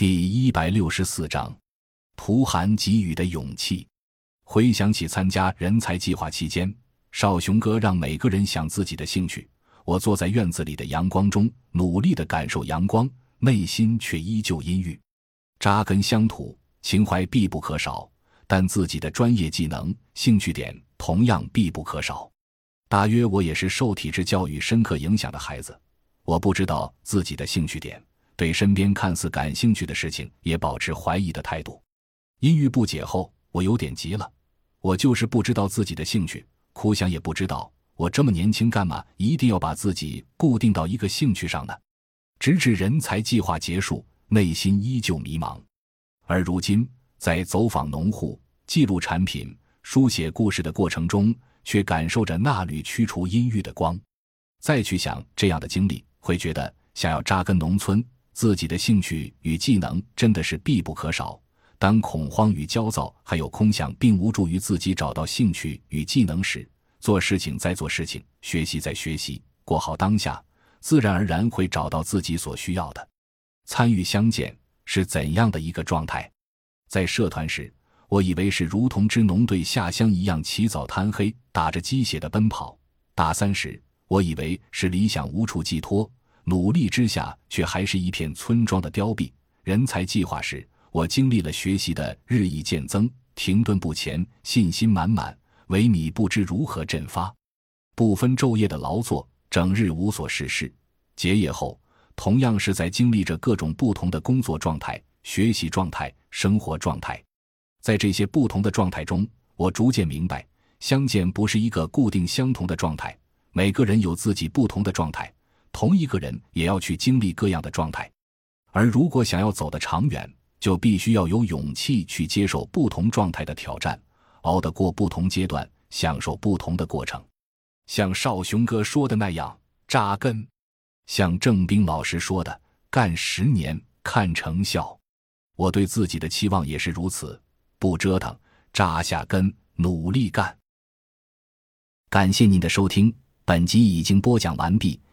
第一百六十四章，图寒给予的勇气。回想起参加人才计划期间，少雄哥让每个人想自己的兴趣。我坐在院子里的阳光中，努力的感受阳光，内心却依旧阴郁。扎根乡土，情怀必不可少，但自己的专业技能、兴趣点同样必不可少。大约我也是受体制教育深刻影响的孩子，我不知道自己的兴趣点。对身边看似感兴趣的事情也保持怀疑的态度。阴郁不解后，我有点急了。我就是不知道自己的兴趣，苦想也不知道我这么年轻干嘛一定要把自己固定到一个兴趣上呢？直至人才计划结束，内心依旧迷茫。而如今，在走访农户、记录产品、书写故事的过程中，却感受着那缕驱除阴郁的光。再去想这样的经历，会觉得想要扎根农村。自己的兴趣与技能真的是必不可少。当恐慌与焦躁还有空想并无助于自己找到兴趣与技能时，做事情在做事情，学习在学习，过好当下，自然而然会找到自己所需要的。参与相见是怎样的一个状态？在社团时，我以为是如同支农队下乡一样，起早贪黑，打着鸡血的奔跑。大三时，我以为是理想无处寄托。努力之下，却还是一片村庄的凋敝。人才计划时，我经历了学习的日益渐增，停顿不前，信心满满，萎靡不知如何振发。不分昼夜的劳作，整日无所事事。结业后，同样是在经历着各种不同的工作状态、学习状态、生活状态。在这些不同的状态中，我逐渐明白，相见不是一个固定相同的状态，每个人有自己不同的状态。同一个人也要去经历各样的状态，而如果想要走得长远，就必须要有勇气去接受不同状态的挑战，熬得过不同阶段，享受不同的过程。像少雄哥说的那样扎根，像郑兵老师说的干十年看成效。我对自己的期望也是如此，不折腾，扎下根，努力干。感谢您的收听，本集已经播讲完毕。